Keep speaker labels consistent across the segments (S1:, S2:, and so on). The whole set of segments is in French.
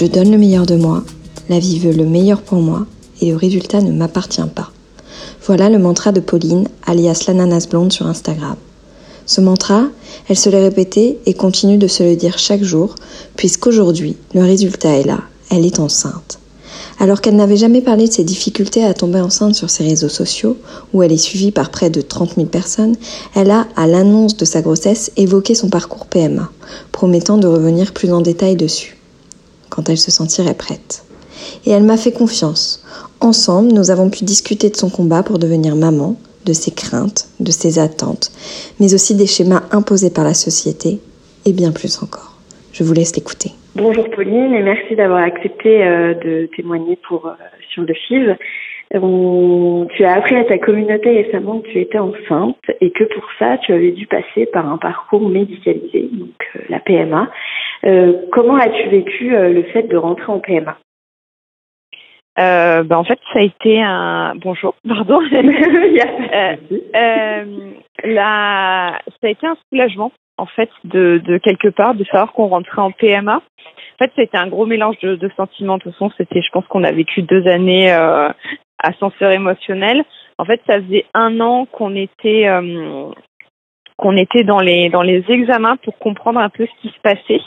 S1: Je donne le meilleur de moi, la vie veut le meilleur pour moi et le résultat ne m'appartient pas. Voilà le mantra de Pauline, alias l'ananas blonde sur Instagram. Ce mantra, elle se l'est répété et continue de se le dire chaque jour, puisqu'aujourd'hui, le résultat est là, elle est enceinte. Alors qu'elle n'avait jamais parlé de ses difficultés à tomber enceinte sur ses réseaux sociaux, où elle est suivie par près de 30 000 personnes, elle a, à l'annonce de sa grossesse, évoqué son parcours PMA, promettant de revenir plus en détail dessus quand elle se sentirait prête. Et elle m'a fait confiance. Ensemble, nous avons pu discuter de son combat pour devenir maman, de ses craintes, de ses attentes, mais aussi des schémas imposés par la société, et bien plus encore. Je vous laisse l'écouter.
S2: Bonjour Pauline et merci d'avoir accepté euh, de témoigner pour euh, sur le FIV. tu as appris à ta communauté récemment que tu étais enceinte et que pour ça tu avais dû passer par un parcours médicalisé, donc euh, la PMA. Euh, comment as-tu vécu euh, le fait de rentrer en PMA
S3: euh, ben en fait, ça a été un bonjour, pardon. euh, euh, la... ça a été un soulagement en fait de, de quelque part de savoir qu'on rentrait en PMA. En fait, ça a été un gros mélange de, de sentiments. De toute façon, c'était, je pense qu'on a vécu deux années euh, ascenseur émotionnel. En fait, ça faisait un an qu'on était qu'on était dans les dans les examens pour comprendre un peu ce qui se passait.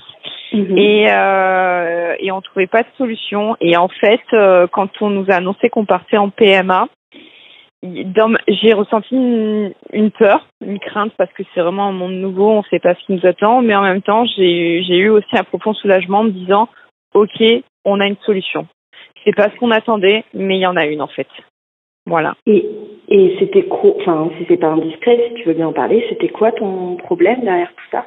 S3: Mhm. Et, euh, et on trouvait pas de solution. Et en fait, euh, quand on nous a annoncé qu'on partait en PMA, j'ai ressenti une, peur, une crainte parce que c'est vraiment un monde nouveau, on ne sait pas ce qui nous attend, mais en même temps, j'ai eu aussi un profond soulagement en me disant, ok, on a une solution. C'est pas ce qu'on attendait, mais il y en a une en fait. Voilà.
S2: Et, et c'était, enfin, si c'est pas indiscret, si tu veux bien en parler, c'était quoi ton problème derrière tout ça?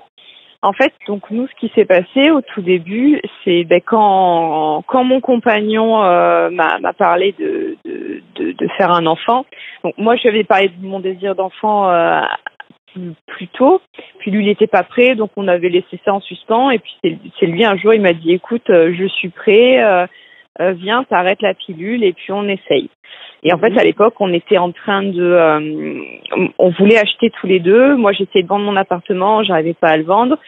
S3: En fait, donc nous, ce qui s'est passé au tout début, c'est ben, quand quand mon compagnon euh, m'a parlé de, de, de, de, faire un enfant. Donc moi, je lui avais parlé de mon désir d'enfant euh, plus, tôt, puis lui, il n'était pas prêt, donc on avait laissé ça en suspens. Et puis c'est lui un jour, il m'a dit, écoute, euh, je suis prêt, euh, euh, viens, t'arrêtes la pilule et puis on essaye. Et en fait, mhm. à l'époque, on était en train de, euh, on voulait acheter tous les deux. Moi, j'essayais de vendre mon appartement, j'arrivais pas à le vendre.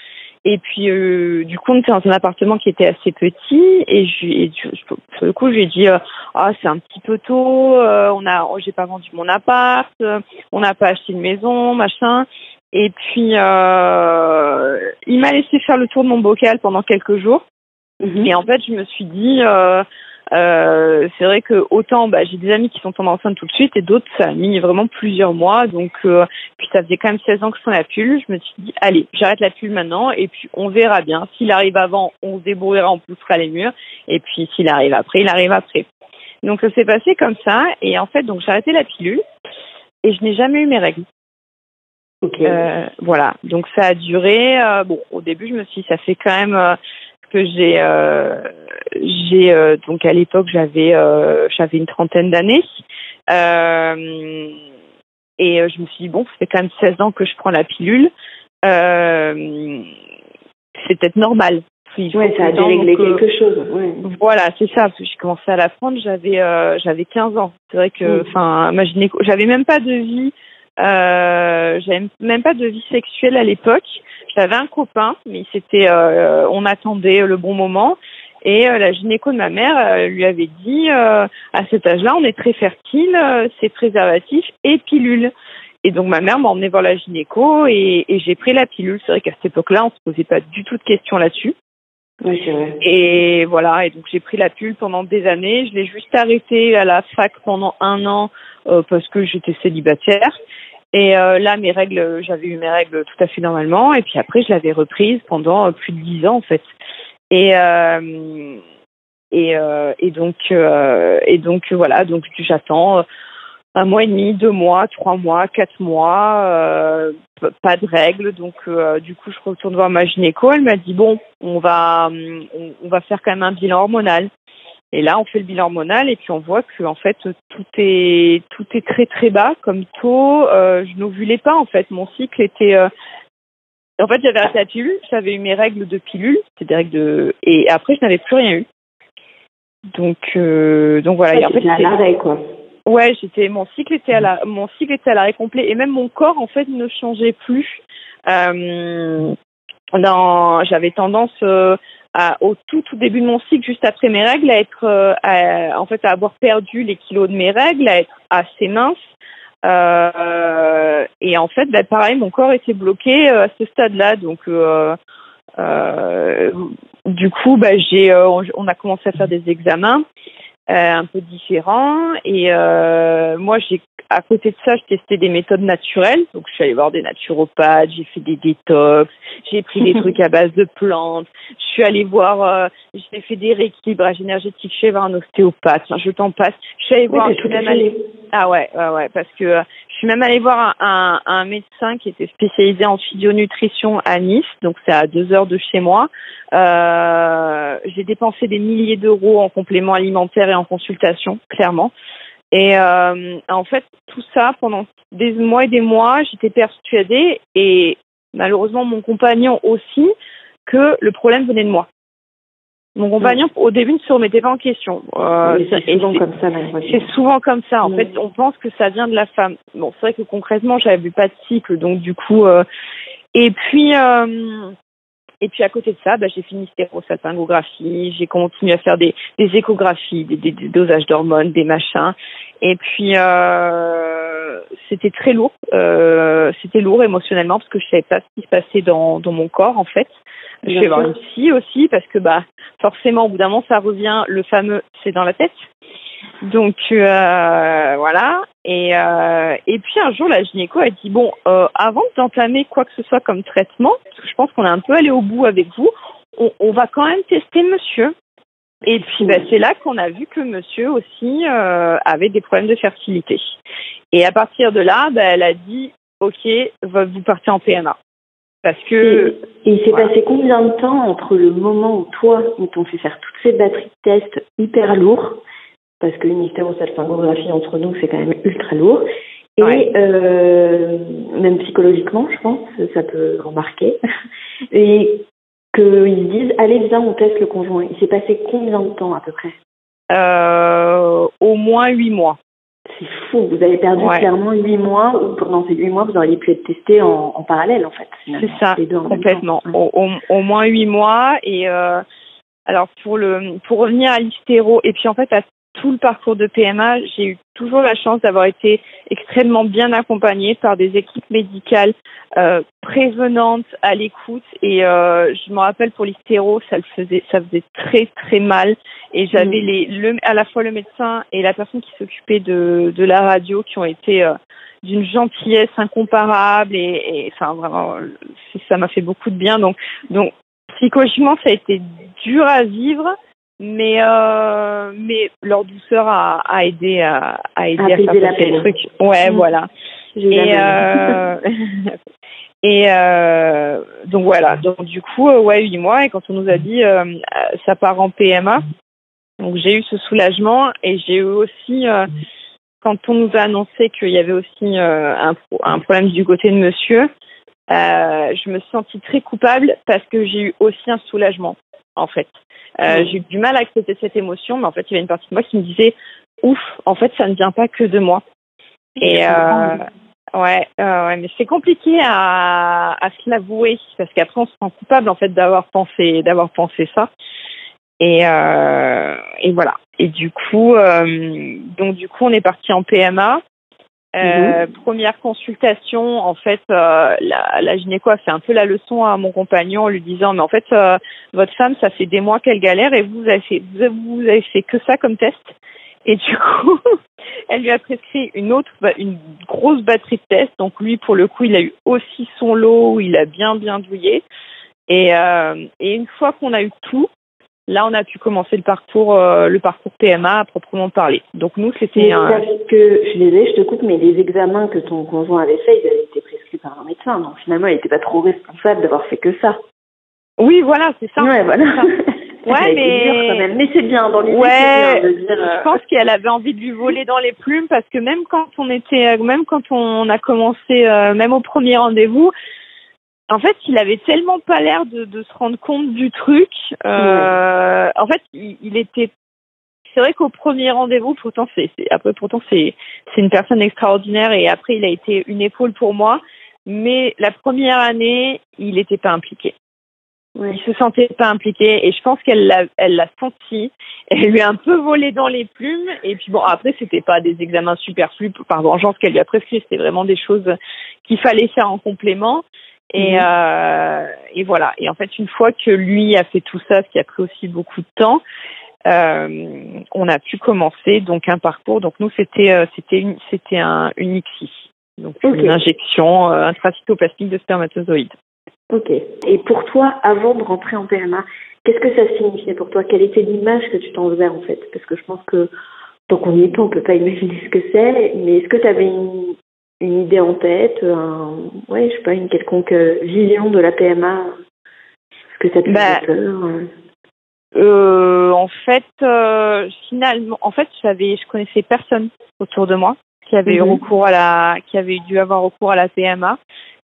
S3: Et puis, euh, du coup, on était dans un appartement qui était assez petit. Et, je, et sur le coup, j'ai dit, ah, c'est un petit peu tôt. on a, oh, j'ai pas vendu mon appart. on n'a pas acheté une maison, machin. Et puis, il m'a laissé faire le tour de mon bocal pendant quelques jours. Mhm. Et en fait, je me suis dit, euh, euh, c'est vrai que autant bah, j'ai des amis qui sont tombés enceintes tout de suite et d'autres ça a mis vraiment plusieurs mois. Donc euh, puis ça faisait quand même 16 ans que je la pull. Je me suis dit allez j'arrête la pull maintenant et puis on verra bien. S'il arrive avant on se débrouillera, on poussera les murs et puis s'il arrive après il arrive après. Donc ça s'est passé comme ça et en fait donc j'ai arrêté la pilule et je n'ai jamais eu mes règles.
S2: Okay.
S3: Euh, voilà donc ça a duré. Bon au début je me suis dit, ça fait quand même que j'ai euh, j'ai euh, donc à l'époque j'avais euh, j'avais une trentaine d'années et je me suis dit bon ça fait quand même 16 ans que je prends la pilule c'est peut-être normal
S2: oui, ça a dû régler quelque chose. Ouais.
S3: Voilà, c'est ça. Parce que j'ai commencé à la prendre, j'avais j'avais 15 ans. C'est vrai que, enfin, ma gynéco, j'avais même pas de vie, j'avais même pas de vie sexuelle à l'époque. J'avais un copain, mais c'était, euh, on attendait le bon moment. Et euh, la gynéco de ma mère euh, lui avait dit, à cet âge-là, on est très fertile, c'est préservatif et pilule. Et donc ma mère m'a emmené voir la gynéco et, et j'ai pris la pilule. C'est vrai qu'à cette époque-là, on se posait pas du tout de questions là-dessus.
S2: Oui, c'est vrai.
S3: Et voilà, et donc j'ai pris la pilule pendant des années. Je l'ai juste arrêtée à la fac pendant un an euh, parce que j'étais célibataire. Et euh, là, mes règles, j'avais eu mes règles tout à fait normalement. Et puis après, je l'avais reprise pendant euh, plus de dix ans en fait. Et euh, et, euh, et donc euh, et donc voilà, donc j'attends un mois et demi, deux mois, trois mois, quatre mois, euh, pas de règles. Donc euh, du coup, je retourne voir ma gynéco. Elle m'a dit bon, on va on, on, va faire quand même un bilan hormonal. Et là, on fait le bilan hormonal et puis on voit que en fait tout est tout est très très bas comme taux. Euh, je n'ovulais pas en fait. Mon cycle était euh, en fait, j'avais arrêté la pilule, j'avais eu mes règles de pilule, c'était des règles de et après je n'avais plus rien eu. Donc euh, donc voilà,
S2: Ouais,
S3: et en fait,
S2: à
S3: c'est-
S2: l'arrêt, quoi.
S3: Ouais, j'étais mon cycle était à la mon cycle était à l'arrêt complet et même mon corps en fait ne changeait plus. Euh, j'avais tendance euh, au tout tout début de mon cycle juste après mes règles à être euh, à- en fait à avoir perdu les kilos de mes règles, à être assez mince. Euh, et en fait, bah, pareil, mon corps était bloqué euh, à ce stade-là, donc du coup, euh, on, a commencé à faire des examens un peu différents. Et moi, j'ai, à côté de ça, je testais des méthodes naturelles. Donc, je suis allée voir des naturopathes, j'ai fait des détox, j'ai pris des trucs à base de plantes. Je suis allée voir, euh, j'ai fait des rééquilibrages énergétiques. Voir un ostéopathe. Enfin, je t'en passe. Je suis allée
S2: Oui,
S3: voir. je suis même allée- ah ouais, ouais, ouais, parce que euh, je suis même allée voir un, un, un médecin qui était spécialisé en physionutrition à Nice, donc c'est à deux heures de chez moi. Euh, j'ai dépensé des milliers d'euros en compléments alimentaires et en consultation, clairement. Et euh, en fait, tout ça pendant des mois et des mois, j'étais persuadée, et malheureusement mon compagnon aussi, que le problème venait de moi. Mon compagnon, au début, ne se remettait pas en question. Euh,
S2: c'est souvent comme ça,
S3: c'est souvent comme ça. En fait, on pense que ça vient de la femme. Bon, c'est vrai que concrètement, j'avais pas de cycle, donc du coup. euh, Et puis, euh, et puis à côté de ça, bah, j'ai fini stérosalpingographie. J'ai continué à faire des, des échographies, des, des- des dosages d'hormones, des machins. Et puis, euh, c'était très lourd. Euh, c'était lourd émotionnellement parce que je savais pas ce qui se passait dans, dans mon corps en fait. Je vais voir une psy aussi parce que bah forcément au bout d'un moment ça revient le fameux c'est dans la tête. Donc euh, voilà. Et euh, et puis un jour la gynéco a dit bon euh, avant d'entamer quoi que ce soit comme traitement, parce que je pense qu'on est un peu allé au bout avec vous, on, on va quand même tester monsieur. Et puis bah, c'est là qu'on a vu que monsieur aussi euh, avait des problèmes de fertilité. Et à partir de là, bah, elle a dit ok, vous partez en PMA. Parce que
S2: Et, et il s'est
S3: voilà.
S2: passé combien de temps entre le moment où toi, ils t'ont fait faire toutes ces batteries de tests hyper lourds, parce que une hystérosalpingographie entre nous, c'est quand même ultra lourd, et
S3: Ouais.
S2: euh, même psychologiquement, je pense, ça peut remarquer, et qu'ils se disent, allez, viens, on teste le conjoint. Il s'est passé combien de temps à peu près?
S3: Euh, au moins huit mois.
S2: Vous avez perdu
S3: Ouais.
S2: clairement huit mois, ou pendant ces huit mois, vous auriez pu être testé en, en parallèle, en fait.
S3: C'est ça, complètement. au- au moins huit mois. Et euh, alors pour le pour revenir à l'hystéro et puis en fait à tout le parcours de PMA, j'ai eu toujours la chance d'avoir été extrêmement bien accompagnée par des équipes médicales euh, prévenantes, à l'écoute. Et euh, je me rappelle pour l'hystéro, ça le faisait, ça faisait très très mal. Et j'avais
S2: Mm.
S3: les, le, à la fois le médecin et la personne qui s'occupait de, de la radio qui ont été euh, d'une gentillesse incomparable et, et enfin vraiment ça m'a fait beaucoup de bien donc donc psychologiquement ça a été dur à vivre mais euh, mais leur douceur a, a aidé à, a aidé à, faire
S2: la
S3: passer le
S2: peine.
S3: truc ouais
S2: Mm.
S3: voilà et euh, et euh, donc voilà donc du coup euh, ouais huit mois et quand on nous a dit euh, euh, ça part en PMA donc j'ai eu ce soulagement et j'ai eu aussi euh, quand on nous a annoncé qu'il y avait aussi euh, un, un problème du côté de monsieur, euh, je me suis sentie très coupable parce que j'ai eu aussi un soulagement en fait. Euh,
S2: Mm.
S3: J'ai eu du mal à accepter cette émotion, mais en fait il y avait une partie de moi qui me disait ouf, en fait ça ne vient pas que de moi. Et euh, ouais, euh, ouais, mais c'est compliqué à, à se l'avouer parce qu'après on se sent coupable en fait d'avoir pensé d'avoir pensé ça. Et, euh, et voilà. Et du coup, euh, donc du coup, on est parti en PMA. Euh, mhm. Première consultation, en fait, euh, la, la gynéco a fait un peu la leçon à mon compagnon en lui disant, mais en fait, euh, votre femme, ça fait des mois qu'elle galère et vous avez fait, vous, avez fait que ça comme test. Et du coup, elle lui a prescrit une autre, une grosse batterie de tests. Donc lui, pour le coup, il a eu aussi son lot où il a bien bien douillé. Et, et une fois qu'on a eu tout, Là, on a pu commencer le parcours, euh, le parcours PMA à proprement parler. Donc nous, c'était un.
S2: Que, je disais, je te coupe, mais les examens que ton conjoint avait fait, ils avaient été prescrits par un médecin. Donc finalement, il n'était pas trop responsable d'avoir fait que ça.
S3: Oui, voilà, c'est ça.
S2: Ouais, voilà.
S3: ouais, mais
S2: mais c'est bien dans les
S3: ouais, de dire. Je pense qu'elle avait envie de lui voler dans les plumes parce que même quand on était, même quand on a commencé, euh, même au premier rendez-vous, en fait, il avait tellement pas l'air de, de, se rendre compte du truc. Euh, En fait, il, était. C'est vrai qu'au premier rendez-vous, pourtant c'est après pourtant c'est c'est une personne extraordinaire et après il a été une épaule pour moi. Mais la première année, il n'était pas impliqué. Ouais. Il se sentait pas impliqué et je pense qu'elle l'a elle l'a senti. Elle lui a un peu volé dans les plumes et puis bon après c'était pas des examens superflus par vengeance qu'elle lui a prescrit, c'était vraiment des choses qu'il fallait faire en complément. Et, mhm. euh, et voilà. Et en fait, une fois que lui a fait tout ça, ce qui a pris aussi beaucoup de temps, euh, on a pu commencer donc un parcours. Donc nous, c'était euh, c'était une c'était un une ICSI, donc une injection intracytoplasmique de spermatozoïdes.
S2: Ok. Et pour toi, avant de rentrer en PMA, qu'est-ce que ça signifiait pour toi? Quelle était l'image que tu t'en faisais en fait? Parce que je pense que tant qu'on y est pas, on peut pas imaginer ce que c'est. Mais est-ce que tu avais une, une idée en tête, un, ouais, je sais pas, une quelconque euh, vision de la PMA, ce que ça te bah, peur euh?
S3: euh, En fait, euh, finalement, en fait, j'avais, je connaissais personne autour de moi qui avait eu mhm. recours à la, qui avait dû avoir recours à la PMA.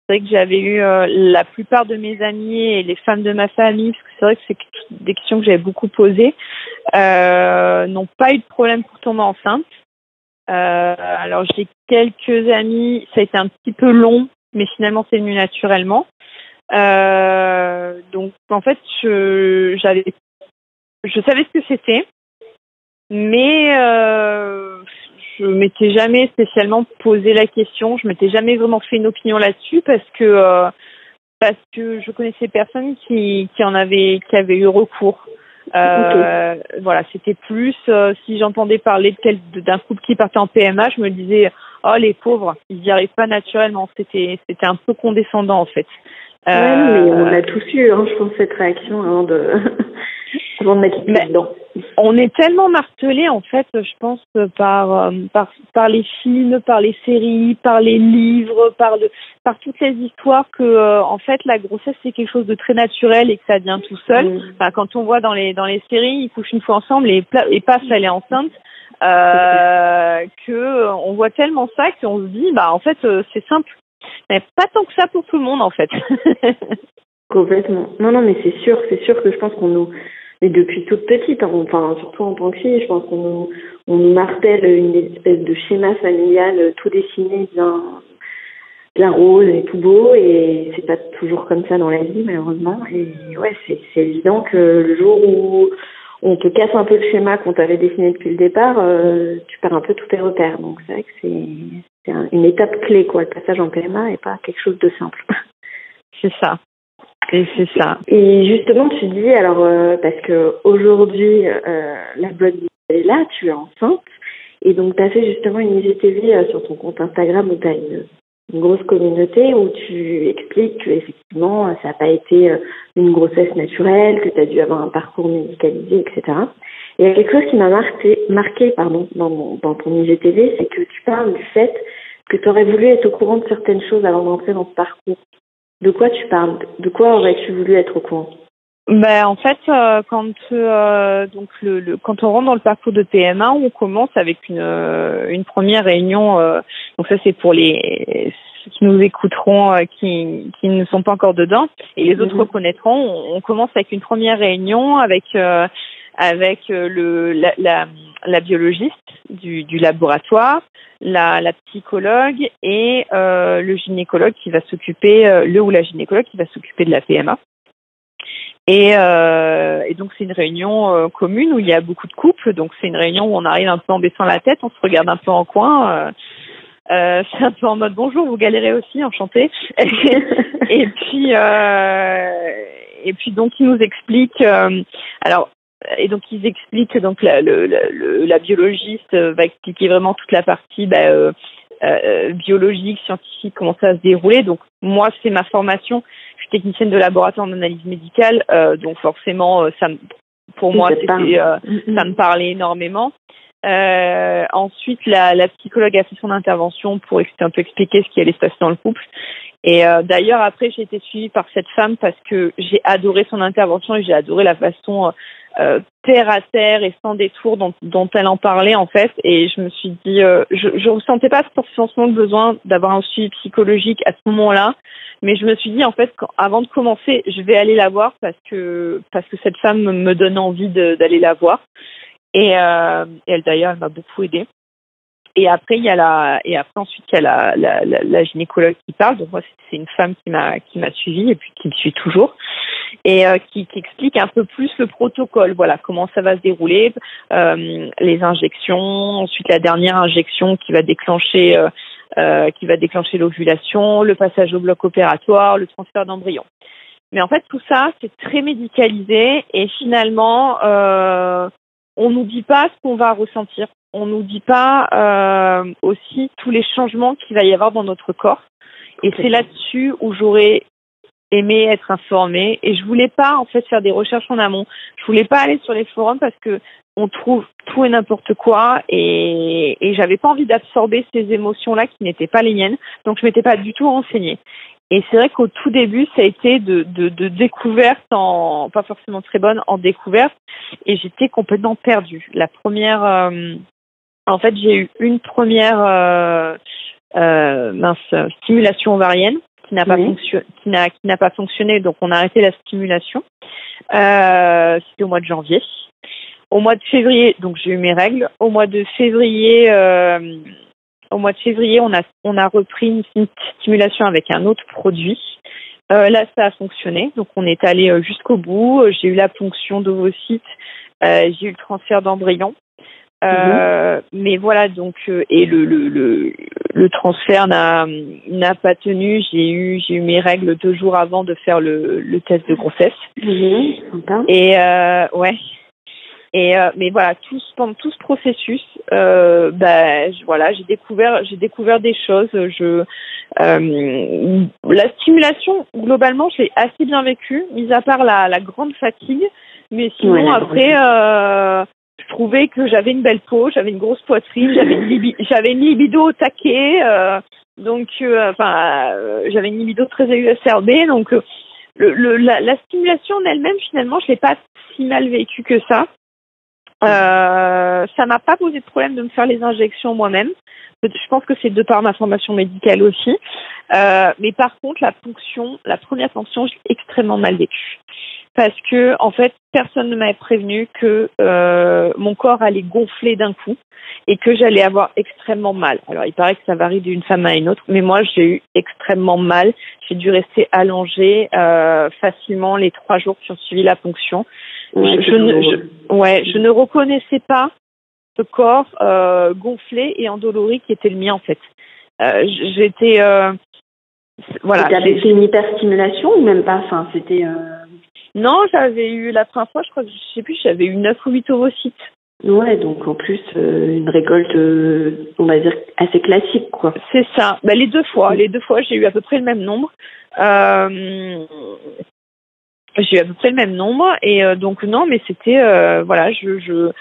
S3: C'est vrai que j'avais eu la plupart de mes amis et les femmes de ma famille, parce que c'est vrai que c'est des questions que j'avais beaucoup posées, n'ont pas eu de problème pour tomber enceinte. Euh, alors j'ai quelques amis, ça a été un petit peu long, mais finalement c'est venu naturellement. Euh, donc en fait, je j'avais, je savais ce que c'était, mais euh, je m'étais jamais spécialement posé la question. Je m'étais jamais vraiment fait une opinion là-dessus parce que euh, parce que je connaissais personne qui qui en avait qui avait eu recours. Euh, Voilà, c'était plus euh, si j'entendais parler de d'un couple qui partait en PMA, je me disais oh les pauvres, ils n'y arrivent pas naturellement. C'était c'était un peu condescendant en fait.
S2: Euh, mais on a tous eu, hein, je pense, cette réaction avant de dedans
S3: on est tellement martelé en fait, je pense par, euh, par par les films, par les séries, par les livres, par le par toutes les histoires que euh, en fait la grossesse c'est quelque chose de très naturel et que ça vient tout seul. Mm. quand on voit dans les dans les séries, ils couchent une fois ensemble et et paf elle est enceinte. Euh, que on voit tellement ça qu'on se dit bah en fait euh, c'est simple mais pas tant que ça pour tout le monde en fait
S2: complètement non non mais c'est sûr c'est sûr que je pense qu'on nous et depuis toute petite, hein, enfin surtout en tant que fille, je pense qu'on nous, on nous martèle une espèce de schéma familial tout dessiné bien, bien rose et tout beau, et c'est pas toujours comme ça dans la vie malheureusement. Et ouais, c'est, évident que le jour où on te casse un peu le schéma qu'on t'avait dessiné depuis le départ, euh, tu perds un peu tous tes repères. Donc c'est vrai que c'est, une étape clé, quoi. Le passage en PMA est pas quelque chose de simple.
S3: C'est ça. Et c'est ça.
S2: Et justement, tu dis, alors, euh, parce que aujourd'hui, euh, la bonne est là, tu es enceinte, et donc tu as fait justement une IGTV euh, sur ton compte Instagram où tu as une, grosse communauté où tu expliques que effectivement, ça n'a pas été euh, une grossesse naturelle, que tu as dû avoir un parcours médicalisé, etc. Et il y a quelque chose qui m'a marqué, marqué pardon, dans, dans ton IGTV, c'est que tu parles du fait que tu aurais voulu être au courant de certaines choses avant d'entrer dans ce parcours. De quoi tu parles? De quoi aurais-tu voulu être au courant?
S3: Ben, en fait, euh, quand euh, donc le, quand on rentre dans le parcours de PMA, on commence avec une euh, une première réunion. donc ça c'est pour les ceux qui nous écouteront, qui qui ne sont pas encore dedans, et les autres mhm. reconnaîtront. On, commence avec une première réunion avec avec le la, la, la biologiste du, laboratoire, la, psychologue et euh, le gynécologue qui va s'occuper, euh, le ou la gynécologue qui va s'occuper de la PMA. Et, euh, et donc c'est une réunion commune où il y a beaucoup de couples. Donc c'est une réunion où on arrive un peu en baissant la tête, on se regarde un peu en coin. C'est un peu en mode bonjour, vous galérez aussi, enchanté. et puis et puis donc ils nous expliquent. Euh, alors et donc ils expliquent donc la, le, la biologiste va expliquer vraiment toute la partie bah, euh, euh, biologique, scientifique, comment ça va se dérouler. Donc moi c'est ma formation. Je suis technicienne de laboratoire d'analyse médicale, euh, donc forcément ça pour moi c'était ça me parlait énormément. Euh, ensuite, la, la, psychologue a fait son intervention pour un peu expliquer ce qui allait se passer dans le couple. Et euh, d'ailleurs, après, j'ai été suivie par cette femme parce que j'ai adoré son intervention et j'ai adoré la façon euh, terre à terre et sans détour dont, elle en parlait en fait. Et je me suis dit, euh, je ne ressentais pas forcément besoin d'avoir un suivi psychologique à ce moment-là, mais je me suis dit en fait, avant de commencer, je vais aller la voir parce que parce que cette femme me donne envie d'aller la voir. Et, euh, elle d'ailleurs, elle m'a beaucoup aidée. Et après, il y a la, et après ensuite, il y a la, la, gynécologue qui parle. Donc moi, c'est une femme qui m'a, qui m'a suivie et puis qui me suit toujours et euh, qui, qui, explique un peu plus le protocole. Voilà, comment ça va se dérouler, euh, les injections, ensuite la dernière injection qui va déclencher, euh, euh qui va déclencher l'ovulation, le passage au bloc opératoire, le transfert d'embryon. Mais en fait, tout ça, c'est très médicalisé et finalement, euh, on nous dit pas ce qu'on va ressentir. On nous dit pas euh, aussi tous les changements qu'il va y avoir dans notre corps. Et c'est là-dessus où j'aurais aimé être informée. Et je voulais pas en fait faire des recherches en amont. Je voulais pas aller sur les forums parce que on trouve tout et n'importe quoi et, et j'avais pas envie d'absorber ces émotions-là qui n'étaient pas les miennes. Donc je m'étais pas du tout renseignée. Et c'est vrai qu'au tout début, ça a été de, de, de, découverte, en, pas forcément très bonne, en découverte, et j'étais complètement perdue. La première, euh, en fait, j'ai eu une première euh, euh, mince, stimulation ovarienne qui n'a pas fonctionné, qui n'a qui n'a pas fonctionné, donc on a arrêté la stimulation. Euh, C'était au mois de janvier. Au mois de février, donc j'ai eu mes règles. Au mois de février, euh, au mois de février, on a, on a repris une stimulation avec un autre produit. Euh, là, ça a fonctionné. Donc, on est allé jusqu'au bout. J'ai eu la ponction d'ovocytes. Euh, j'ai eu le transfert d'embryon. Euh, mhm. Mais voilà, donc et le le le, le transfert n'a n'a pas tenu. J'ai eu j'ai eu mes règles deux jours avant de faire le le test de grossesse.
S2: Mhm,
S3: et ouais, et euh, mais voilà, tout pendant tout ce processus, euh, bah, voilà, j'ai découvert, j'ai découvert des choses. Je, euh, la stimulation globalement, j'ai assez bien vécu, mis à part la, la grande fatigue. Mais sinon après, euh, je trouvais que j'avais une belle peau, j'avais une grosse poitrine, j'avais une, une libido au taquet. Euh, donc, euh, enfin, j'avais une libido très exacerbée. Donc, le, le, la, la stimulation en elle-même, finalement, je l'ai pas si mal vécu que ça. Euh, ça m'a pas posé de problème de me faire les injections moi-même. Je pense que c'est de par ma formation médicale aussi. Euh, mais par contre, la fonction, la première fonction, j'ai extrêmement mal vécue. Parce que, en fait, personne ne m'avait prévenu que euh, mon corps allait gonfler d'un coup et que j'allais avoir extrêmement mal. Alors, il paraît que ça varie d'une femme à une autre, mais moi, j'ai eu extrêmement mal. J'ai dû rester allongée euh, facilement les trois jours qui ont suivi la fonction.
S2: Ouais, je,
S3: ne, ouais, je ne reconnaissais pas ce corps euh, gonflé et endolori qui était le mien en fait. Euh, J'étais euh,
S2: voilà. Tu avais fait une hyperstimulation ou même pas? Enfin, c'était. Euh...
S3: Non, j'avais eu la première fois, je crois que je sais plus, j'avais eu 9 ou 8 ovocytes.
S2: Ouais, donc en plus une récolte, on va dire assez classique, quoi.
S3: C'est ça. Bah, les deux fois, les deux fois, j'ai eu à peu près le même nombre. Euh, j'ai eu à peu près le même nombre et euh, donc non, mais c'était euh, voilà, je, je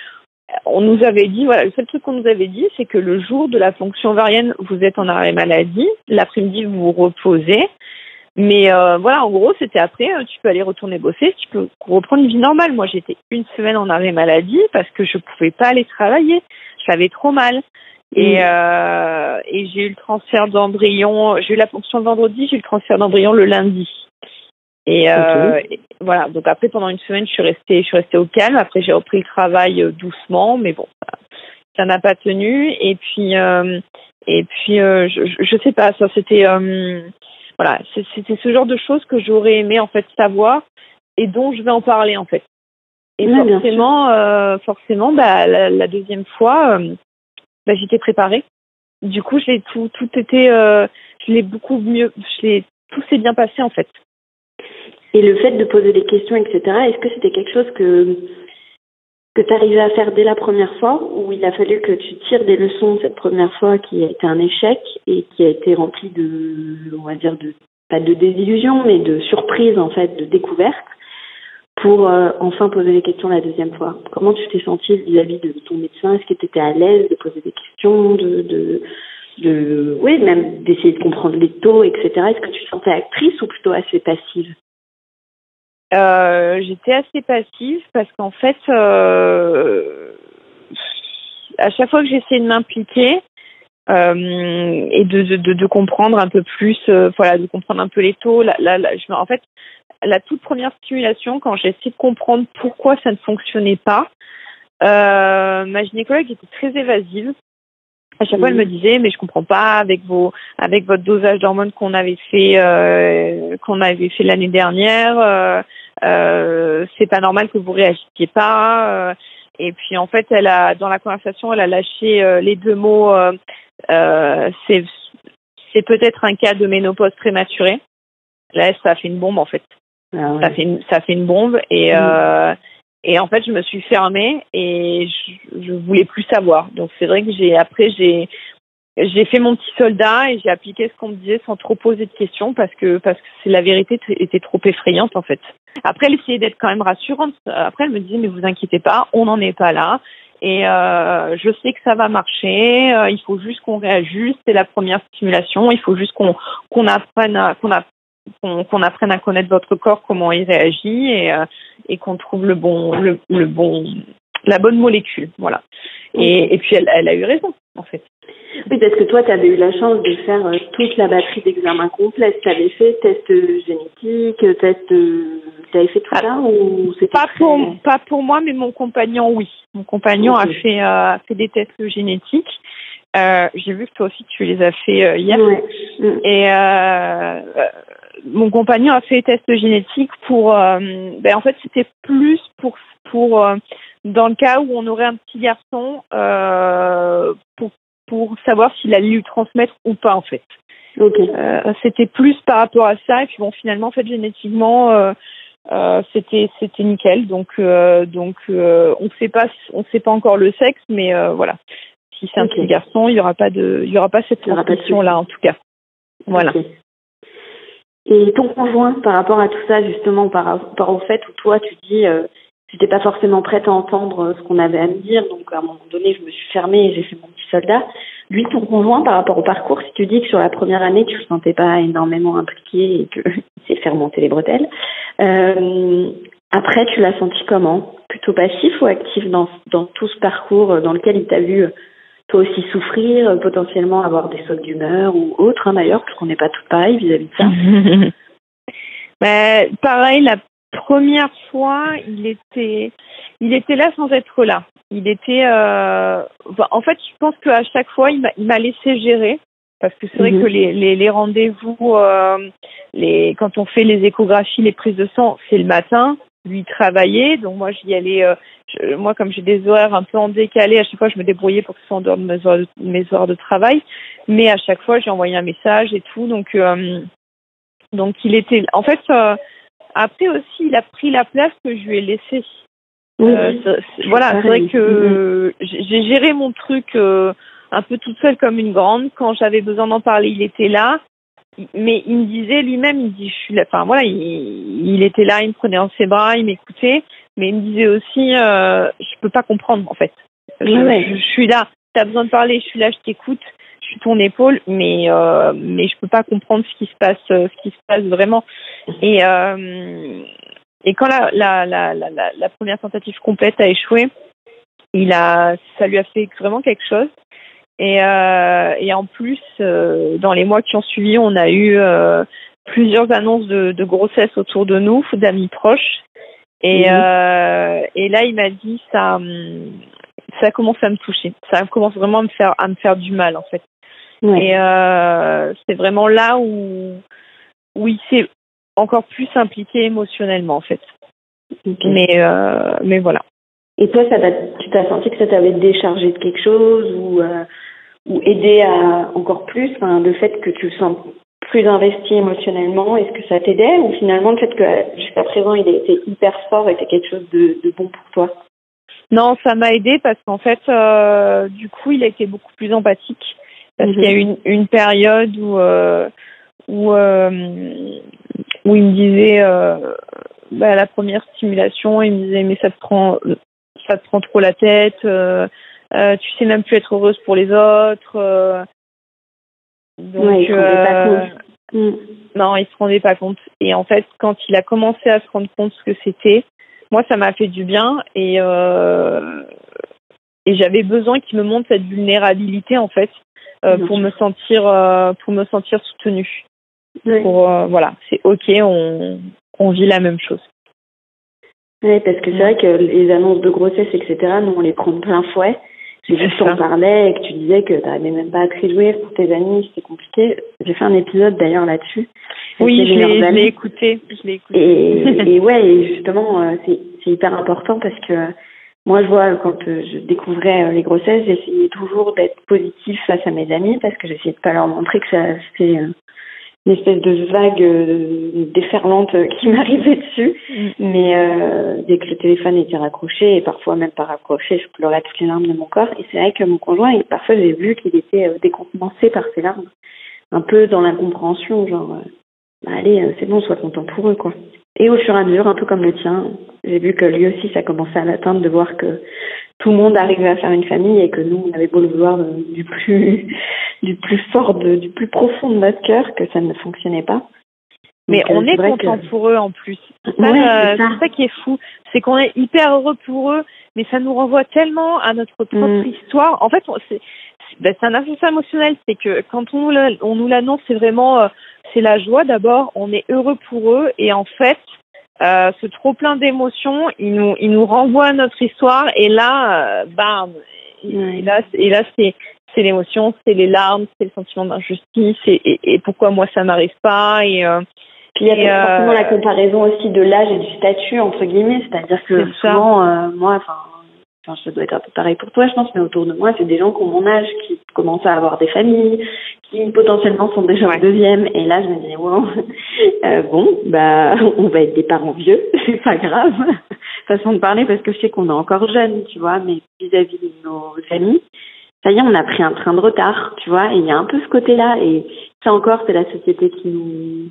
S3: on nous avait dit voilà, le seul truc qu'on nous avait dit, c'est que le jour de la fonction ovarienne, vous êtes en arrêt maladie, l'après-midi vous vous reposez. Mais euh, voilà, en gros, c'était après, tu peux aller retourner bosser, tu peux reprendre une vie normale. Moi, j'étais une semaine en arrêt maladie parce que je pouvais pas aller travailler. J'avais trop mal. Et, euh, et j'ai eu le transfert d'embryon, j'ai eu la fonction le vendredi, j'ai eu le transfert d'embryon le lundi. Et, euh, voilà. Donc après, pendant une semaine, je suis restée, je suis restée au calme. Après, j'ai repris le travail euh, doucement, mais bon, ça n'a pas tenu. Et puis, euh, et puis, euh, je, je sais pas. Ça, c'était, euh, voilà, c'était ce genre de choses que j'aurais aimé en fait savoir et dont je vais en parler en fait. Et forcément, forcément, bah, la, la, deuxième fois, bah, j'étais préparée. du coup, j'ai tout, tout était, euh, je l'ai beaucoup mieux, je l'ai, tout s'est bien passé en fait.
S2: Et le fait de poser des questions, etc. Est-ce que c'était quelque chose que que tu arrivais à faire dès la première fois ou il a fallu que tu tires des leçons de cette première fois qui a été un échec et qui a été remplie de, on va dire, de, pas de désillusion, mais de surprise en fait, de découverte pour euh, enfin poser les questions la deuxième fois? Comment tu t'es sentie vis-à-vis de ton médecin? Est-ce que tu étais à l'aise de poser des questions, de, de, de oui, même d'essayer de comprendre les taux, etc. Est-ce que tu te sentais actrice ou plutôt assez passive?
S3: Euh, j'étais assez passive parce qu'en fait, euh, à chaque fois que j'essayais de m'impliquer euh, et de, de, de, comprendre un peu plus, voilà, de comprendre un peu les taux, là, là, je, en fait, la toute première stimulation, quand j'ai essayé de comprendre pourquoi ça ne fonctionnait pas, ma gynécologue était très évasive. À chaque fois, elle me disait, mais je comprends pas avec vos, avec votre dosage d'hormones qu'on avait fait, qu'on avait fait l'année dernière. Euh, euh, c'est pas normal que vous réagissiez pas. Euh, et puis en fait, elle a dans la conversation, elle a lâché euh, les deux mots. c'est c'est peut-être un cas de ménopause prématurée. Là, ça fait une bombe en fait. Ah ça fait une, ça fait une bombe et mmh. et en fait, je me suis fermée et je, je voulais plus savoir. Donc c'est vrai que j'ai après j'ai j'ai fait mon petit soldat et j'ai appliqué ce qu'on me disait sans trop poser de questions parce que parce que la vérité était trop effrayante en fait. Après, elle essayait d'être quand même rassurante. Après, elle me disait mais vous inquiétez pas, on n'en est pas là. Et euh, je sais que ça va marcher. Euh, il faut juste qu'on réajuste. C'est la première stimulation. Il faut juste qu'on qu'on apprenne à, qu'on a qu'on apprenne à connaître votre corps, comment il réagit et, euh, et qu'on trouve le bon le, le bon la bonne molécule. Voilà. Et, et puis elle, elle a eu raison en fait.
S2: Oui, parce que toi, tu avais eu la chance de faire euh, toute la batterie d'examens complète. Tu avais fait test génétique, test. Tu avais fait tout ça ou
S3: pas pour pas pour moi, mais mon compagnon, oui. Mon compagnon a fait euh, fait des tests génétiques. Euh, J'ai vu que toi aussi tu les as fait euh, hier. Mm. Et euh, mon compagnon a fait des tests génétiques pour. ben en fait, c'était plus pour pour dans le cas où on aurait un petit garçon pour savoir s'il allait lui transmettre ou pas en fait. Euh, c'était plus par rapport à ça et puis bon finalement en fait génétiquement euh, euh, c'était c'était nickel. Donc donc on sait pas on sait pas encore le sexe mais voilà. Si c'est un petit garçon il y aura pas de il y aura pas cette transmission là en tout cas. Voilà.
S2: Et ton conjoint par rapport à tout ça justement par rapport au fait où toi tu dis j'étais pas forcément prête à entendre euh, ce qu'on avait à me dire, donc à un moment donné, je me suis fermée et j'ai fait mon petit soldat. Lui, ton conjoint, par rapport au parcours, si tu dis que sur la première année, tu ne te sentais pas énormément impliqué et que c'est faire monter les bretelles, euh, après, tu l'as senti comment? Plutôt passif ou actif dans, dans tout ce parcours dans lequel il t'a vu toi aussi souffrir, potentiellement avoir des sautes d'humeur ou autre, hein, d'ailleurs, parce qu'on n'est pas tout pareil vis-à-vis de ça?
S3: Ben, pareil, la première fois, il était, il était là sans être là. Il était, euh, en fait, je pense qu'à chaque fois, il m'a laissé gérer parce que c'est vrai mhm. que les, les, les rendez-vous, euh, les, quand on fait les échographies, les prises de sang, c'est le matin. Lui travaillait, donc moi j'y allais. Euh, moi, comme j'ai des horaires un peu en décalé, à chaque fois je me débrouillais pour que ce soit en dehors de mes heures de, mes heures de travail. Mais à chaque fois, j'ai envoyé un message et tout. Donc, euh, donc il était. En fait, euh, après aussi, il a pris la place que je lui ai laissée. Euh, voilà, c'est vrai que mm-hmm. j'ai géré mon truc euh, un peu toute seule comme une grande. Quand j'avais besoin d'en parler, il était là. Mais il me disait lui-même, il dit, je suis là. Enfin voilà, il, était là, il me prenait dans ses bras, il m'écoutait, mais il me disait aussi, euh, je peux pas comprendre en fait. Je, je, je suis là. T'as besoin de parler, je suis là, je t'écoute je suis ton épaule, mais euh, mais je peux pas comprendre ce qui se passe, euh, ce qui se passe vraiment. Et euh, et quand la la, la la la première tentative complète a échoué, il a ça lui a fait vraiment quelque chose. Et euh, et en plus, dans les mois qui ont suivi, on a eu plusieurs annonces de, de grossesse autour de nous, d'amis proches. Et, mmh. et là, il m'a dit ça, ça commence à me toucher. Ça commence vraiment à me faire, à me faire du mal, en fait. Et euh, c'est vraiment là où, où il s'est encore plus impliqué émotionnellement, en fait. Mais, euh, mais voilà.
S2: Et toi, ça tu t'as senti que ça t'avait déchargé de quelque chose ou, euh, ou aider à encore plus Le fait que tu le sens plus investi émotionnellement, est-ce que ça t'aidait ou finalement le fait que jusqu'à présent il a été hyper fort était quelque chose de, de bon pour toi?
S3: Non, ça m'a aidé parce qu'en fait, euh, du coup, il a été beaucoup plus empathique parce qu'il y a eu une, une période où euh, où euh, où il me disait euh, bah, la première stimulation, il me disait mais ça te prend ça te prend trop la tête, euh, tu sais même plus être heureuse pour les autres. donc
S2: Ouais, il pas compte. Mm.
S3: non, il se rendait pas compte. Et en fait, quand il a commencé à se rendre compte ce que c'était, moi, ça m'a fait du bien et et j'avais besoin qu'il me montre cette vulnérabilité en fait euh, pour me sentir euh, pour me sentir soutenue. Pour euh, voilà, c'est ok, on on vit la même chose.
S2: Ouais, parce que c'est vrai que les annonces de grossesse, etc., nous, on les prend de plein fouet. J'ai vu que
S3: C'est
S2: tu en
S3: ça.
S2: parlais et que tu disais que tu n'arrivais même pas à te réjouir pour tes amis, c'était compliqué. J'ai fait un épisode d'ailleurs là-dessus.
S3: Oui, je l'ai je écouté, je l'ai écouté.
S2: Et, et ouais, justement, c'est c'est hyper important parce que moi, je vois quand euh, je découvrais euh, les grossesses, j'essayais toujours d'être positive face à mes amis parce que j'essayais de pas leur montrer que ça c'était euh, une espèce de vague déferlante qui m'arrivait dessus.
S3: Mm.
S2: Mais euh, dès que le téléphone était raccroché, et parfois même pas raccroché, je pleurais toutes les larmes de mon corps. Et c'est vrai que mon conjoint, il- parfois j'ai vu qu'il était décontenancé par ses larmes, un peu dans l'incompréhension, genre, bah, allez, c'est bon, sois content pour eux, quoi. Et au fur et à mesure, un peu comme le tien, j'ai vu que lui aussi, ça commençait à l'atteindre de voir que tout le monde arrivait à faire une famille et que nous, on avait beau le vouloir euh, du plus, du plus fort, de- du plus profond de notre cœur, que ça ne fonctionnait pas.
S3: Mais
S2: Donc, euh,
S3: on est content
S2: que-
S3: pour eux en plus. C'est ça,
S2: Ouais,
S3: euh,
S2: c'est ça.
S3: qui est fou. C'est qu'on est hyper heureux pour eux, mais ça nous renvoie tellement à notre propre
S2: Mm.
S3: histoire. En fait, ben, c'est un ascenseur émotionnel. C'est que quand on, nous la- on nous l'annonce, c'est vraiment euh, c'est la joie d'abord. On est heureux pour eux et en fait, euh, ce trop plein d'émotions, il nous il nous renvoie à notre histoire et là, euh, bam. Et, là, c'est- et là c'est c'est l'émotion, c'est les larmes, c'est le sentiment d'injustice et, et, et pourquoi moi ça m'arrive pas et euh,
S2: Puis il y a
S3: euh,
S2: forcément la comparaison aussi de l'âge et du statut, entre guillemets. C'est-à-dire que souvent, euh, moi, enfin, enfin, ça doit être un peu pareil pour toi, je pense, mais autour de moi, c'est des gens qui ont mon âge, qui commencent à avoir des familles, qui potentiellement sont déjà en deuxième. Et là, je me dis, wow, euh, bon, bah, on va être des parents vieux, c'est pas grave. Façon de parler, parce que je sais qu'on est encore jeunes, tu vois, mais vis-à-vis de nos amis, ça y est, on a pris un train de retard, tu vois, et il y a un peu ce côté-là, et ça encore, c'est la société qui nous,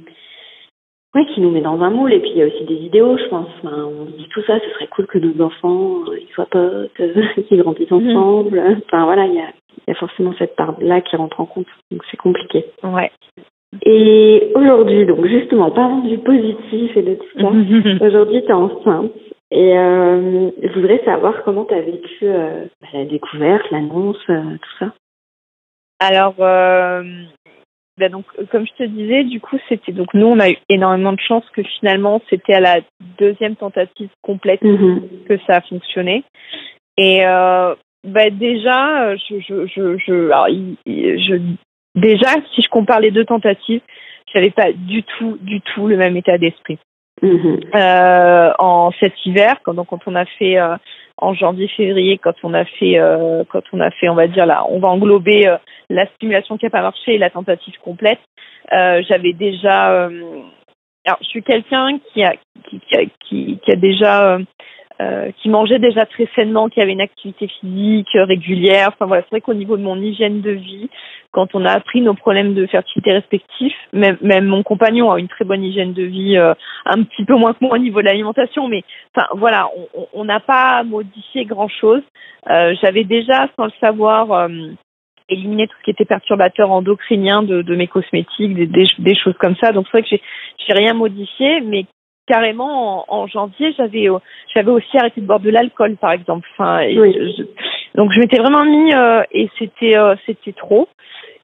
S2: oui, qui nous met dans un moule. Et puis il y a aussi des idéaux, je pense. On dit tout ça, ce serait cool que nos enfants euh, ils soient potes, euh, qu'ils grandissent
S3: Mhm.
S2: ensemble. Enfin voilà, il y a, il y a forcément cette part-là qui rentre en compte. Donc c'est compliqué.
S3: ouais.
S2: Et aujourd'hui, donc justement, parlons du positif et de tout ça. Aujourd'hui, tu es enceinte. Et euh, je voudrais savoir comment tu as vécu euh, bah, la découverte, l'annonce, euh, tout ça.
S3: Alors, euh, bah donc, comme je te disais, du coup, c'était donc nous, on a eu énormément de chance que finalement, c'était à la deuxième tentative complète
S2: Mhm.
S3: que ça a fonctionné. Et euh, bah déjà, euh, je, je, je, je, alors, il- il- je, déjà, si je compare les deux tentatives, j'avais pas du tout, du tout le même état d'esprit.
S2: Mhm.
S3: Euh, en cet hiver, quand, donc, quand on a fait euh, en janvier-février, quand on a fait, euh, quand on a fait, on va dire là, on va englober euh, la stimulation qui n'a pas marché et la tentative complète. Euh, J'avais déjà, euh, alors je suis quelqu'un qui a, qui, qui a, qui, qui a déjà, euh, euh, qui mangeait déjà très sainement, qui avait une activité physique euh, régulière. Enfin voilà, c'est vrai qu'au niveau de mon hygiène de vie, quand on a appris nos problèmes de fertilité respectifs, même, même mon compagnon a une très bonne hygiène de vie, euh, un petit peu moins que moi au niveau de l'alimentation, mais enfin voilà, on- n'a pas modifié grand chose. J'avais déjà, sans le savoir, euh, éliminé tout ce qui était perturbateur endocrinien de, de mes cosmétiques, des, des, des choses comme ça. Donc c'est vrai que j'ai rien modifié, mais carrément en, en janvier, j'avais euh, j'avais aussi arrêté de boire de l'alcool, par exemple. Enfin, et
S2: Oui.
S3: je- je- donc je m'étais vraiment mis euh, et c'était euh, c'était trop.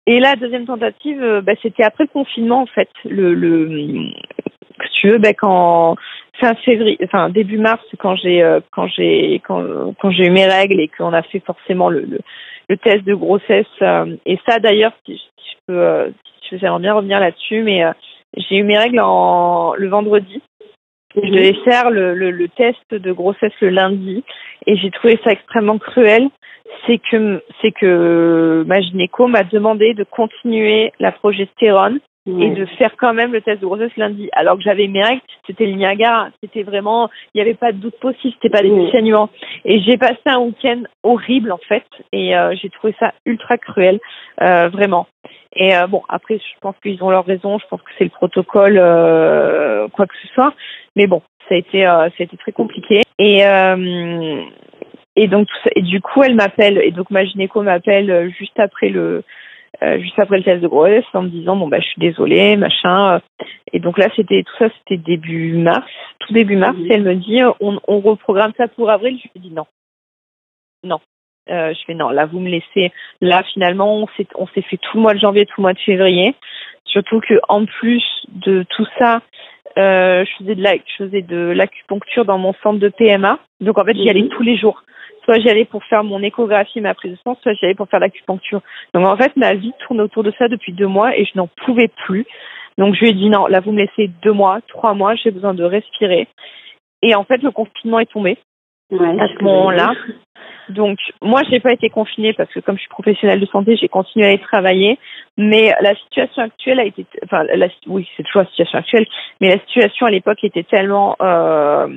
S3: Et la deuxième tentative, euh, bah, c'était après le confinement en fait. Le, le si tu veux, bah, quand fin février, enfin début mars, quand j'ai quand j'ai quand, quand j'ai eu mes règles et qu'on a fait forcément le, le, le test de grossesse. et ça d'ailleurs, si, je- si je peux, si j'aimerais bien revenir là-dessus, mais j'ai eu mes règles en le vendredi. Je devais faire le, le, le, test de grossesse le lundi. Et j'ai trouvé ça extrêmement cruel. C'est que c'est que ma gynéco m'a demandé de continuer la progestérone et de faire quand même le test de grossesse lundi. Alors que j'avais mes règles, c'était le Niagara, c'était vraiment, il n'y avait pas de doute possible, c'était pas des saignements. Et j'ai passé un week-end horrible en fait, et euh, j'ai trouvé ça ultra cruel, euh, vraiment. Et euh, bon, après, je pense qu'ils ont leur raison, je pense que c'est le protocole, quoi que ce soit. Mais bon, ça a été, ça a été très compliqué. Et et donc tout ça, et du coup, elle m'appelle, et donc ma gynéco m'appelle juste après le euh, juste après le test de grossesse en me disant bon bah je suis désolée machin. Et donc là c'était tout ça c'était début mars tout début mars et elle me dit on, on reprogramme ça pour avril. Je lui dis non. Non. Euh, je fais non là vous me laissez. Là finalement on s'est on s'est fait tout le mois de janvier tout le mois de février. Surtout que en plus de tout ça euh, je faisais de la je faisais de l'acupuncture dans mon centre de PMA donc en fait j'y allais tous les jours soit j'y allais pour faire mon échographie, ma prise de sang, soit j'y allais pour faire l'acupuncture. Donc en fait, ma vie tourne autour de ça depuis deux mois et je n'en pouvais plus. Donc je lui ai dit non, là vous me laissez deux mois, trois mois, j'ai besoin de respirer. Et en fait, le confinement est tombé à ce moment-là. Donc moi, j'ai pas été confinée parce que comme je suis professionnelle de santé, j'ai continué à y travailler. Mais la situation actuelle a été, enfin, oui, c'est toujours la situation actuelle, mais la situation à l'époque était tellement euh,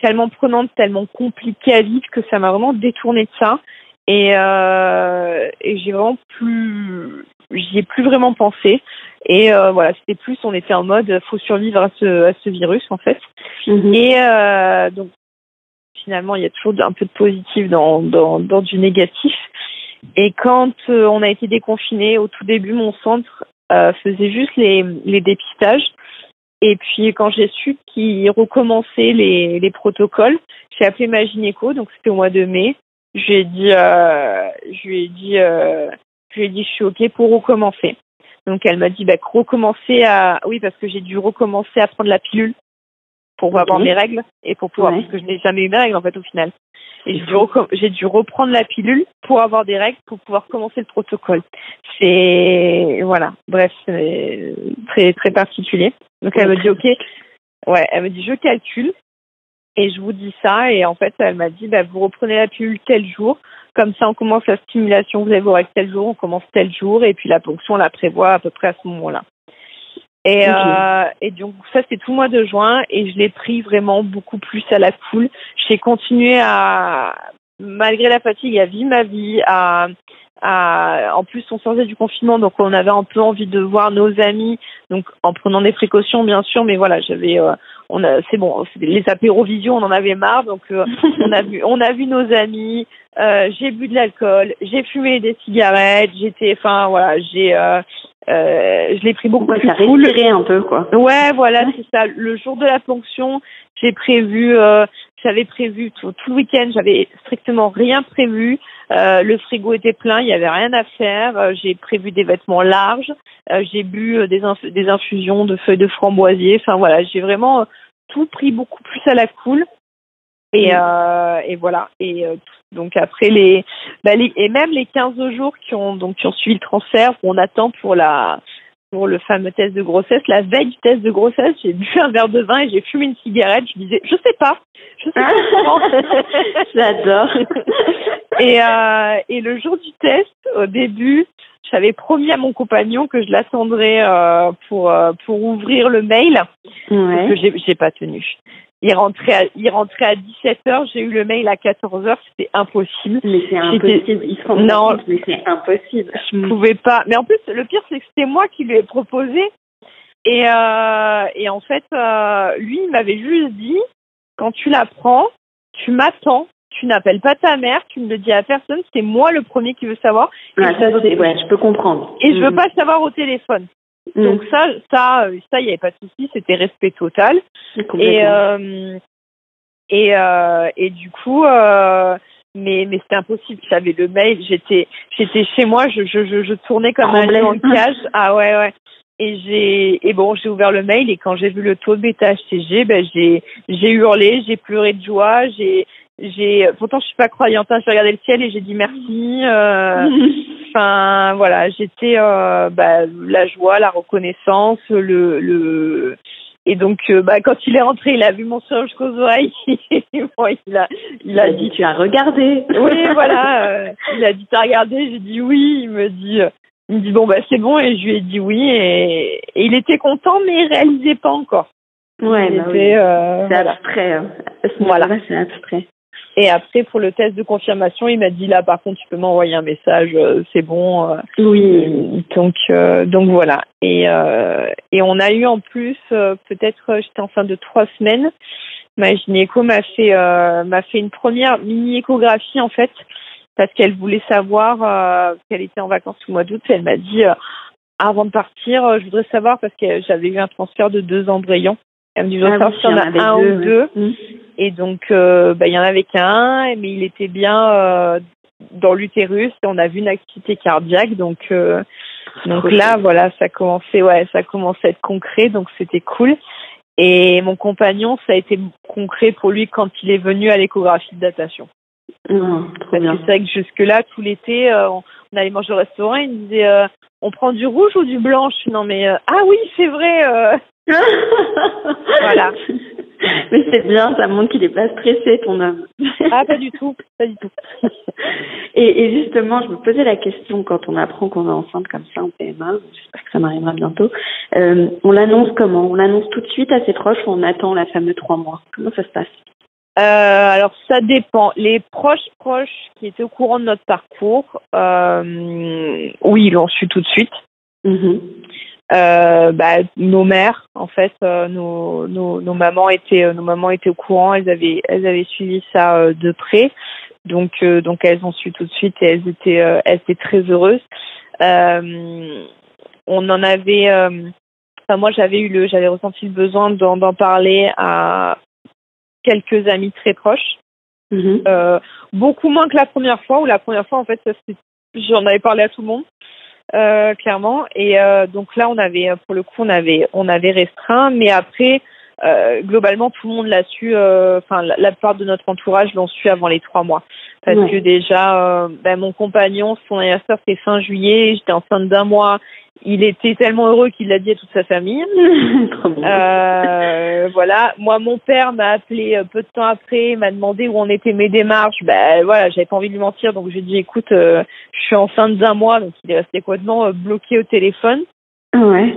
S3: tellement prenante, tellement compliquée à vivre que ça m'a vraiment détourné de ça. Et, euh, et j'ai vraiment plus, j'y ai plus vraiment pensé. Et euh, voilà, c'était plus, on était en mode, faut survivre à ce, à ce virus en fait. Mhm. Et euh, donc finalement, il y a toujours un peu de positif dans, dans, dans du négatif. Et quand euh, on a été déconfiné, au tout début, mon centre euh, faisait juste les, les dépistages. Et puis quand j'ai su qu'ils recommençaient les, les protocoles, j'ai appelé ma gynéco, donc c'était au mois de mai. Je lui ai dit, euh, je lui ai dit, euh, je lui ai dit, je suis ok pour recommencer. Donc elle m'a dit, bah recommencer à, oui parce que j'ai dû recommencer à prendre la pilule pour avoir mes règles et pour pouvoir, parce que je n'ai jamais eu mes règles en fait au final. Et j'ai dû, reprendre la pilule pour avoir des règles pour pouvoir commencer le protocole. C'est voilà, bref, c'est très très particulier. Donc elle me dit ok, ouais, elle me dit je calcule et je vous dis ça. Et en fait elle m'a dit bah, vous reprenez la pilule tel jour, comme ça on commence la stimulation, vous avez vos règles tel jour, on commence tel jour. Et puis la ponction on la prévoit à peu près à ce moment-là. Et, euh, et donc ça c'était tout le mois de juin et je l'ai pris vraiment beaucoup plus à la cool. J'ai continué à, malgré la fatigue, à vivre ma vie, à, à, en plus on sortait du confinement donc on avait un peu envie de voir nos amis, donc en prenant des précautions bien sûr, mais voilà j'avais, euh, on a, c'est bon, les apérovisions on en avait marre donc euh, on a vu, on a vu nos amis, j'ai bu de l'alcool, j'ai fumé des cigarettes, j'étais, enfin voilà, j'ai, je l'ai pris beaucoup plus
S1: cool. un peu quoi.
S3: Ouais, voilà, c'est ça. Le jour de la ponction, j'ai prévu, euh, j'avais prévu tout, tout le week-end, j'avais strictement rien prévu. Euh, le frigo était plein, il y avait rien à faire. Euh, j'ai prévu des vêtements larges. Euh, j'ai bu des, des infusions de feuilles de framboisier. Enfin voilà, j'ai vraiment tout pris beaucoup plus à la cool. Et, euh, et voilà. Et donc après les, bah les, et même les 15 jours qui ont donc qui ont suivi le transfert, on attend pour la pour le fameux test de grossesse. La veille du test de grossesse, j'ai bu un verre de vin et j'ai fumé une cigarette. Je disais, je sais pas, je sais pas.
S1: J'adore.
S3: et euh, et le jour du test, au début, j'avais promis à mon compagnon que je l'attendrais euh, pour euh, pour ouvrir le mail ouais. que j'ai j'ai pas tenu. Il rentrait à, il rentrait à 17h, j'ai eu le mail à 14h, c'était impossible.
S1: Mais c'est impossible, ils
S3: Non,
S1: mais c'est impossible.
S3: Je ne pouvais pas. Mais en plus, le pire, c'est que c'était moi qui lui ai proposé. Et, euh, et en fait, euh, lui, il m'avait juste dit, quand tu la prends, tu m'attends, tu n'appelles pas ta mère, tu ne le dis à personne, c'est moi le premier qui veut savoir.
S1: Ça, ouais, je peux comprendre.
S3: Et je veux mm. pas savoir au téléphone. Mm. Donc ça, ça, euh, ça, il n'y avait pas de souci, c'était respect total. Et euh, et euh, et du coup, euh, mais mais c'était impossible. J'avais le mail, j'étais j'étais chez moi, je je je, je tournais comme un lion en cage. Ah ouais ouais. Et j'ai et bon, j'ai ouvert le mail et quand j'ai vu le taux de bêta HCG, ben j'ai j'ai hurlé, j'ai pleuré de joie, j'ai j'ai pourtant je suis pas croyante hein, j'ai regardé le ciel et j'ai dit merci euh, enfin voilà j'étais euh, bah, la joie la reconnaissance le le Et donc, euh, bah, quand il est rentré, il a vu mon sourire jusqu'aux oreilles. bon, il a, il a dit,
S2: tu as regardé.
S3: oui, voilà. euh, il a dit, t'as regardé? J'ai dit oui. Il me dit, euh, il me dit bon bah c'est bon et je lui ai dit oui et, et il était content mais il réalisait pas encore.
S2: Ouais, bah oui.
S3: euh,
S2: C'est
S3: voilà.
S2: abstrait. hein. À ce
S3: Voilà.
S2: moment-là, c'est abstrait.
S3: Et après pour le test de confirmation, il m'a dit là par contre tu peux m'envoyer un message, euh, c'est bon. euh,
S2: Oui.
S3: donc euh, donc voilà. Et euh, et on a eu en plus euh, peut-être j'étais enceinte de trois semaines. Ma gynéco m'a fait m'a fait une première mini échographie en fait parce qu'elle voulait savoir qu'elle était en vacances au mois d'août. Elle m'a dit avant de partir, je voudrais savoir parce que j'avais eu un transfert de deux embryons. Elle me dit je voudrais
S2: Ah
S3: savoir
S2: oui,
S3: y en a un ou deux.
S2: ouais.
S3: Et donc, euh, bah, il y en avait qu'un, mais il était bien euh, dans l'utérus et on a vu une activité cardiaque. Donc, euh, donc là, voilà, ça commençait, ouais, ça commençait à être concret, donc c'était cool. Et mon compagnon, ça a été concret pour lui quand il est venu à l'échographie de datation. Que
S2: bien.
S3: c'est vrai que jusque-là, tout l'été, euh, on, on allait manger au restaurant, il me disait, euh, on prend du rouge ou du blanc Non, mais euh, ah oui, c'est vrai. Voilà.
S2: Mais c'est bien, ça montre qu'il est pas stressé, ton homme.
S3: ah, pas du tout, pas du tout.
S2: Et, et justement, je me posais la question quand on apprend qu'on est enceinte comme ça en PMA, j'espère que ça m'arrivera bientôt. Euh, on l'annonce comment? On l'annonce tout de suite à ses proches ou on attend la fameux trois mois? Comment ça se passe?
S3: Euh, alors ça dépend. Les proches proches qui étaient au courant de notre parcours, euh, oui, ils l'ont su tout de suite.
S2: Mhm.
S3: Euh, bah, nos mères, en fait, euh, nos, nos, nos mamans étaient euh, nos mamans étaient au courant. Elles avaient elles avaient suivi ça euh, de près. Donc donc elles ont su tout de suite et elles étaient elles étaient très heureuses. On en avait. enfin, moi j'avais eu le j'avais ressenti le besoin d'en d'en parler à quelques amis très proches.
S2: Mhm.
S3: Euh, beaucoup moins que la première fois, où la première fois, en fait, j'en avais parlé à tout le monde, euh, clairement. Et euh, donc là, on avait, pour le coup, on avait, on avait restreint, mais après, euh, globalement, tout le monde l'a su. euh, Enfin, la, la plupart de notre entourage l'ont su avant les trois mois, parce
S2: Ouais.
S3: que déjà, euh, ben, mon compagnon, son anniversaire, c'était fin juillet, j'étais enceinte d'un mois. Il était tellement heureux qu'il l'a dit à toute sa famille. Euh, voilà. Moi, mon père m'a appelé euh, peu de temps après, m'a demandé où en étaient mes démarches. Ben voilà, j'avais pas envie de lui mentir, donc j'ai dit écoute, euh, je suis enceinte d'un mois, donc il est resté complètement bloqué au téléphone.
S2: Ouais.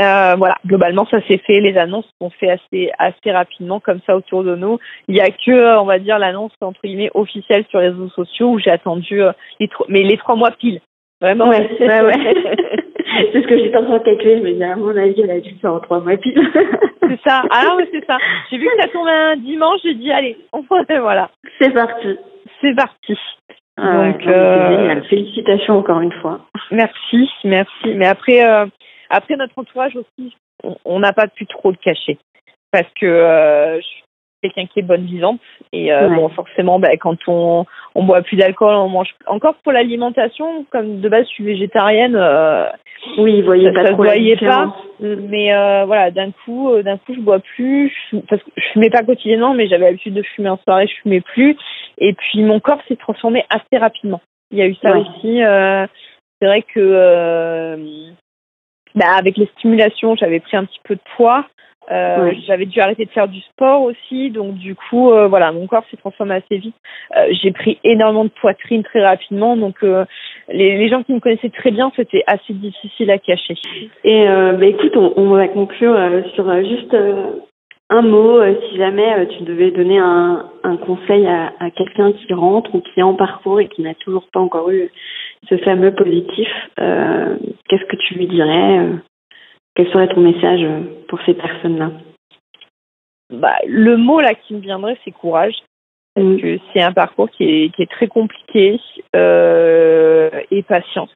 S3: Euh, voilà, globalement, ça s'est fait. Les annonces sont fait assez assez rapidement, comme ça autour de nous. Il y a que, euh, on va dire, l'annonce entre guillemets officielle sur les réseaux sociaux où j'ai attendu euh, les mais les trois mois pile. Vraiment.
S2: Ouais, ouais, ouais. c'est ce que j'étais en train de calculer. Je me disais, à mon avis, elle a dû faire en trois mois pile.
S3: c'est ça. Ah mais c'est ça. J'ai vu que ça tombait un dimanche, j'ai dit allez, on voilà.
S2: c'est parti.
S3: C'est parti.
S2: Ah
S3: Donc, euh.
S2: Félicitations encore une fois.
S3: Merci, merci. Mais après, après notre entourage aussi, on- n'a pas pu trop le cacher parce que euh, je suis quelqu'un qui est bonne vivante et euh,
S2: Ouais.
S3: bon, forcément, ben, quand on on boit plus d'alcool, on mange encore pour l'alimentation. Comme de base, je suis végétarienne, euh,
S2: Oui, vous voyez
S3: Ça-
S2: pas
S3: ça
S2: trop
S3: voyait pas.
S2: Mm.
S3: mais euh, voilà, d'un coup, d'un coup, je bois plus je, parce que je fumais pas quotidiennement, mais j'avais l'habitude de fumer en soirée, je fumais plus. Et puis mon corps s'est transformé assez rapidement. Il y a eu ça
S2: Ouais.
S3: aussi. c'est vrai que bah, avec les stimulations, j'avais pris un petit peu de poids. Euh,
S2: Ouais.
S3: J'avais dû arrêter de faire du sport aussi, donc du coup, euh, voilà, mon corps s'est transformé assez vite. Euh, J'ai pris énormément de poitrine très rapidement, donc les, les gens qui me connaissaient très bien, c'était assez difficile à cacher.
S2: Et bah, écoute, on, on va conclure sur juste un mot. si jamais tu devais donner un, un conseil à, à quelqu'un qui rentre ou qui est en parcours et qui n'a toujours pas encore eu ce fameux positif, euh, qu'est-ce que tu lui dirais euh, Quel serait ton message euh, pour ces personnes-là?
S3: Bah, le mot là qui me viendrait, c'est courage. Parce
S2: Mm.
S3: que c'est un parcours qui est, qui est très compliqué euh, et patience.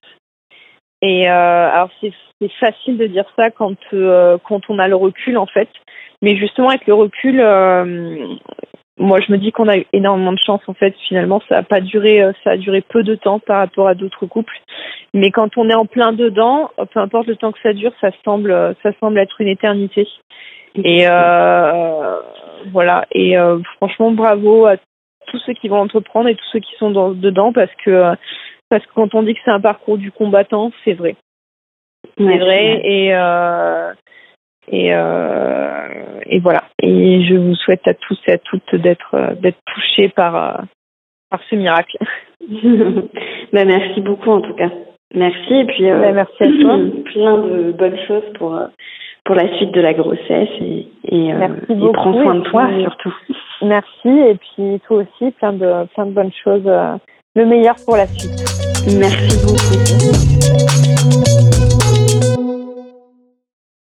S3: Et euh, alors c'est c'est facile de dire ça quand euh, quand on a le recul en fait, mais justement avec le recul, euh, moi je me dis qu'on a eu énormément de chance en fait. Finalement, ça a pas duré, euh, ça a duré peu de temps par rapport à d'autres couples. Mais quand on est en plein dedans, peu importe le temps que ça dure, ça semble ça semble être une éternité. Et euh, voilà. Et euh, franchement, bravo à tous ceux qui vont entreprendre et tous ceux qui sont dans, dedans parce que parce que quand on dit que c'est un parcours du combattant, c'est vrai.
S2: Ouais,
S3: C'est vrai. Et euh, Et, et voilà. Et je vous souhaite à tous et à toutes d'être d'être touchés par par ce miracle.
S2: ben, merci beaucoup en tout cas. Merci et puis
S3: ben, merci à toi.
S2: plein de bonnes choses pour pour la suite de la grossesse et, et,
S3: et
S2: prends soin de toi surtout.
S3: Merci et puis toi aussi plein de plein de bonnes choses. le meilleur pour la suite.
S2: Merci beaucoup.